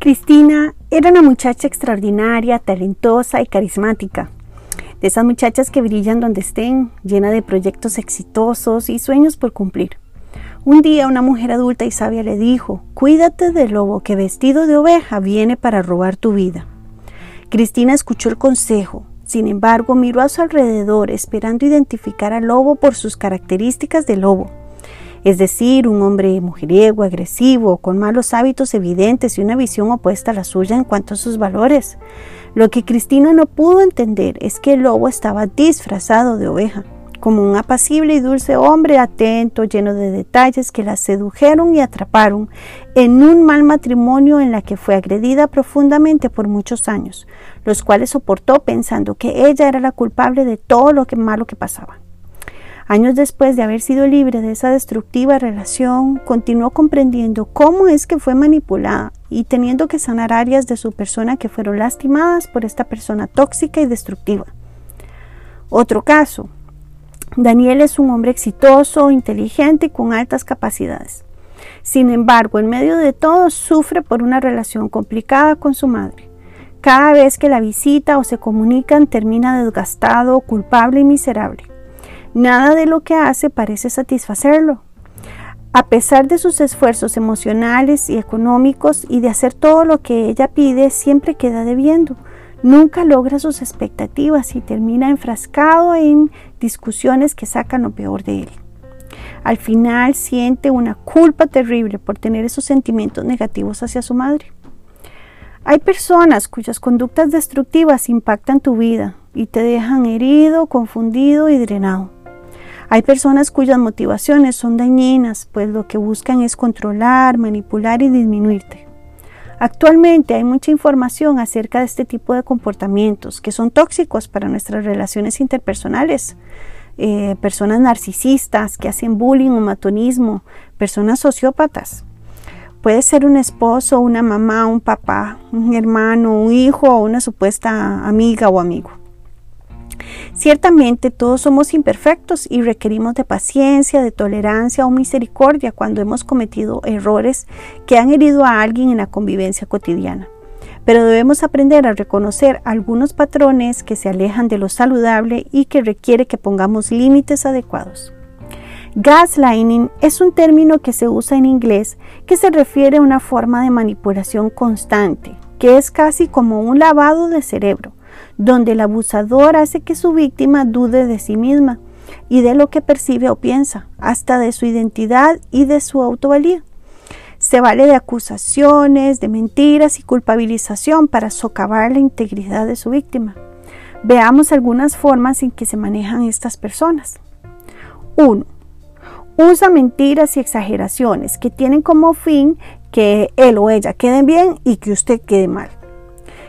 Cristina era una muchacha extraordinaria, talentosa y carismática. De esas muchachas que brillan donde estén, llena de proyectos exitosos y sueños por cumplir. Un día una mujer adulta y sabia le dijo, Cuídate del lobo que vestido de oveja viene para robar tu vida. Cristina escuchó el consejo, sin embargo miró a su alrededor esperando identificar al lobo por sus características de lobo es decir, un hombre mujeriego, agresivo, con malos hábitos evidentes y una visión opuesta a la suya en cuanto a sus valores. Lo que Cristina no pudo entender es que el lobo estaba disfrazado de oveja, como un apacible y dulce hombre atento, lleno de detalles que la sedujeron y atraparon en un mal matrimonio en la que fue agredida profundamente por muchos años, los cuales soportó pensando que ella era la culpable de todo lo malo que pasaba. Años después de haber sido libre de esa destructiva relación, continuó comprendiendo cómo es que fue manipulada y teniendo que sanar áreas de su persona que fueron lastimadas por esta persona tóxica y destructiva. Otro caso. Daniel es un hombre exitoso, inteligente y con altas capacidades. Sin embargo, en medio de todo, sufre por una relación complicada con su madre. Cada vez que la visita o se comunican, termina desgastado, culpable y miserable. Nada de lo que hace parece satisfacerlo. A pesar de sus esfuerzos emocionales y económicos y de hacer todo lo que ella pide, siempre queda debiendo. Nunca logra sus expectativas y termina enfrascado en discusiones que sacan lo peor de él. Al final siente una culpa terrible por tener esos sentimientos negativos hacia su madre. Hay personas cuyas conductas destructivas impactan tu vida y te dejan herido, confundido y drenado. Hay personas cuyas motivaciones son dañinas, pues lo que buscan es controlar, manipular y disminuirte. Actualmente hay mucha información acerca de este tipo de comportamientos que son tóxicos para nuestras relaciones interpersonales. Eh, personas narcisistas que hacen bullying o matonismo, personas sociópatas. Puede ser un esposo, una mamá, un papá, un hermano, un hijo o una supuesta amiga o amigo. Ciertamente todos somos imperfectos y requerimos de paciencia, de tolerancia o misericordia cuando hemos cometido errores que han herido a alguien en la convivencia cotidiana. Pero debemos aprender a reconocer algunos patrones que se alejan de lo saludable y que requiere que pongamos límites adecuados. Gaslighting es un término que se usa en inglés que se refiere a una forma de manipulación constante, que es casi como un lavado de cerebro donde el abusador hace que su víctima dude de sí misma y de lo que percibe o piensa, hasta de su identidad y de su autovalía. Se vale de acusaciones, de mentiras y culpabilización para socavar la integridad de su víctima. Veamos algunas formas en que se manejan estas personas. 1. Usa mentiras y exageraciones que tienen como fin que él o ella queden bien y que usted quede mal.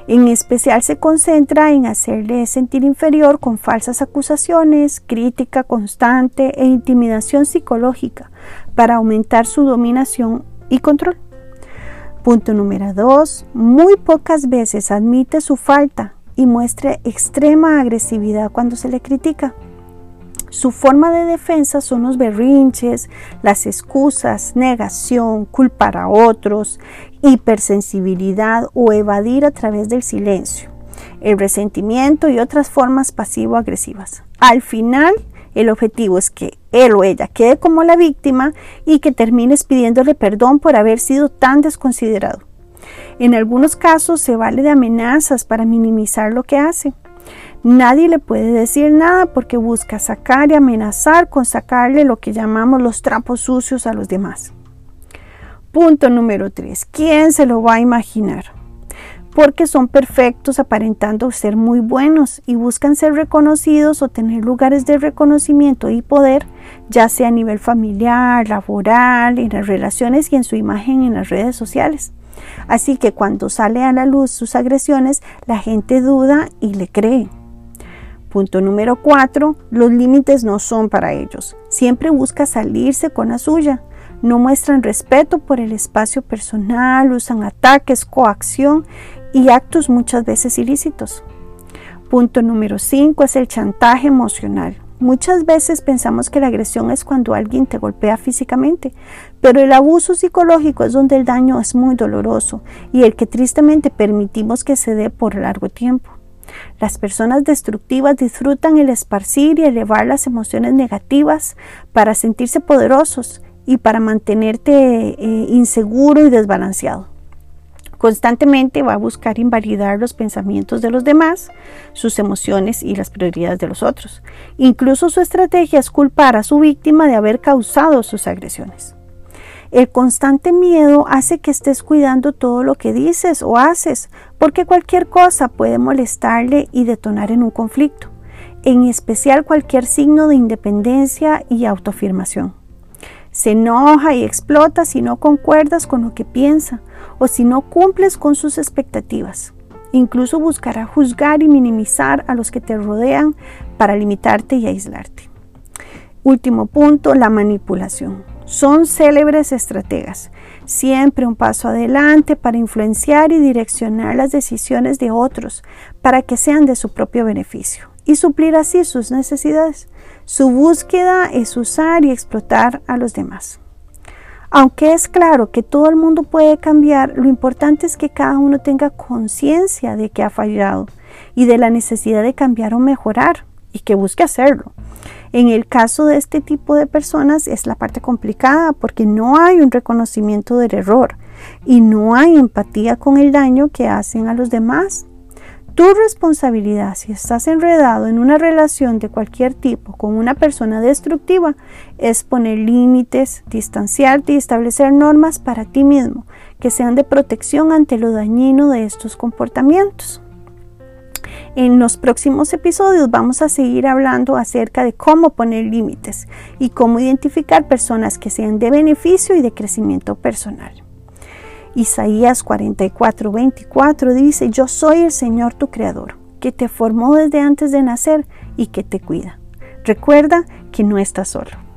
En especial se concentra en hacerle sentir inferior con falsas acusaciones, crítica constante e intimidación psicológica para aumentar su dominación y control. Punto número 2. Muy pocas veces admite su falta y muestra extrema agresividad cuando se le critica. Su forma de defensa son los berrinches, las excusas, negación, culpar a otros, hipersensibilidad o evadir a través del silencio, el resentimiento y otras formas pasivo-agresivas. Al final, el objetivo es que él o ella quede como la víctima y que termines pidiéndole perdón por haber sido tan desconsiderado. En algunos casos se vale de amenazas para minimizar lo que hace. Nadie le puede decir nada porque busca sacar y amenazar con sacarle lo que llamamos los trapos sucios a los demás. Punto número 3. ¿Quién se lo va a imaginar? Porque son perfectos aparentando ser muy buenos y buscan ser reconocidos o tener lugares de reconocimiento y poder, ya sea a nivel familiar, laboral, en las relaciones y en su imagen en las redes sociales. Así que cuando sale a la luz sus agresiones, la gente duda y le cree. Punto número 4. Los límites no son para ellos. Siempre busca salirse con la suya. No muestran respeto por el espacio personal, usan ataques, coacción y actos muchas veces ilícitos. Punto número 5 es el chantaje emocional. Muchas veces pensamos que la agresión es cuando alguien te golpea físicamente, pero el abuso psicológico es donde el daño es muy doloroso y el que tristemente permitimos que se dé por largo tiempo. Las personas destructivas disfrutan el esparcir y elevar las emociones negativas para sentirse poderosos y para mantenerte eh, inseguro y desbalanceado. Constantemente va a buscar invalidar los pensamientos de los demás, sus emociones y las prioridades de los otros. Incluso su estrategia es culpar a su víctima de haber causado sus agresiones. El constante miedo hace que estés cuidando todo lo que dices o haces, porque cualquier cosa puede molestarle y detonar en un conflicto, en especial cualquier signo de independencia y autoafirmación. Se enoja y explota si no concuerdas con lo que piensa o si no cumples con sus expectativas. Incluso buscará juzgar y minimizar a los que te rodean para limitarte y aislarte. Último punto, la manipulación. Son célebres estrategas, siempre un paso adelante para influenciar y direccionar las decisiones de otros para que sean de su propio beneficio y suplir así sus necesidades. Su búsqueda es usar y explotar a los demás. Aunque es claro que todo el mundo puede cambiar, lo importante es que cada uno tenga conciencia de que ha fallado y de la necesidad de cambiar o mejorar y que busque hacerlo. En el caso de este tipo de personas es la parte complicada porque no hay un reconocimiento del error y no hay empatía con el daño que hacen a los demás tu responsabilidad, si estás enredado en una relación de cualquier tipo con una persona destructiva, es poner límites, distanciarte y establecer normas para ti mismo que sean de protección ante lo dañino de estos comportamientos. En los próximos episodios vamos a seguir hablando acerca de cómo poner límites y cómo identificar personas que sean de beneficio y de crecimiento personal. Isaías 44, 24 dice, yo soy el Señor tu Creador, que te formó desde antes de nacer y que te cuida. Recuerda que no estás solo.